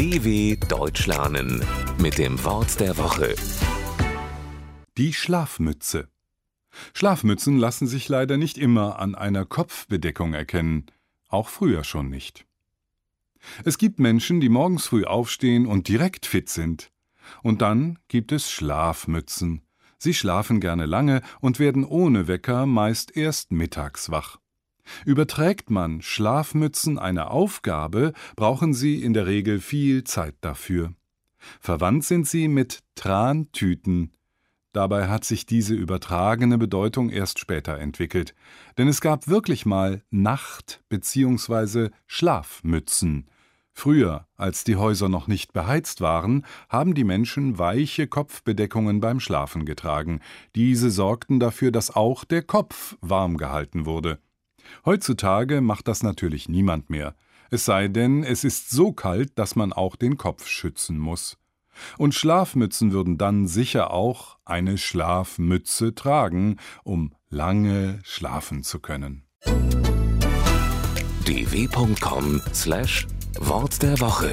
DW Deutsch lernen mit dem Wort der Woche. Die Schlafmütze. Schlafmützen lassen sich leider nicht immer an einer Kopfbedeckung erkennen, auch früher schon nicht. Es gibt Menschen, die morgens früh aufstehen und direkt fit sind. Und dann gibt es Schlafmützen. Sie schlafen gerne lange und werden ohne Wecker meist erst mittags wach. Überträgt man Schlafmützen eine Aufgabe, brauchen sie in der Regel viel Zeit dafür. Verwandt sind sie mit Trantüten. Dabei hat sich diese übertragene Bedeutung erst später entwickelt, denn es gab wirklich mal Nacht- bzw. Schlafmützen. Früher, als die Häuser noch nicht beheizt waren, haben die Menschen weiche Kopfbedeckungen beim Schlafen getragen. Diese sorgten dafür, dass auch der Kopf warm gehalten wurde. Heutzutage macht das natürlich niemand mehr, es sei denn, es ist so kalt, dass man auch den Kopf schützen muss. Und Schlafmützen würden dann sicher auch eine Schlafmütze tragen, um lange schlafen zu können. dw.com/wort der Woche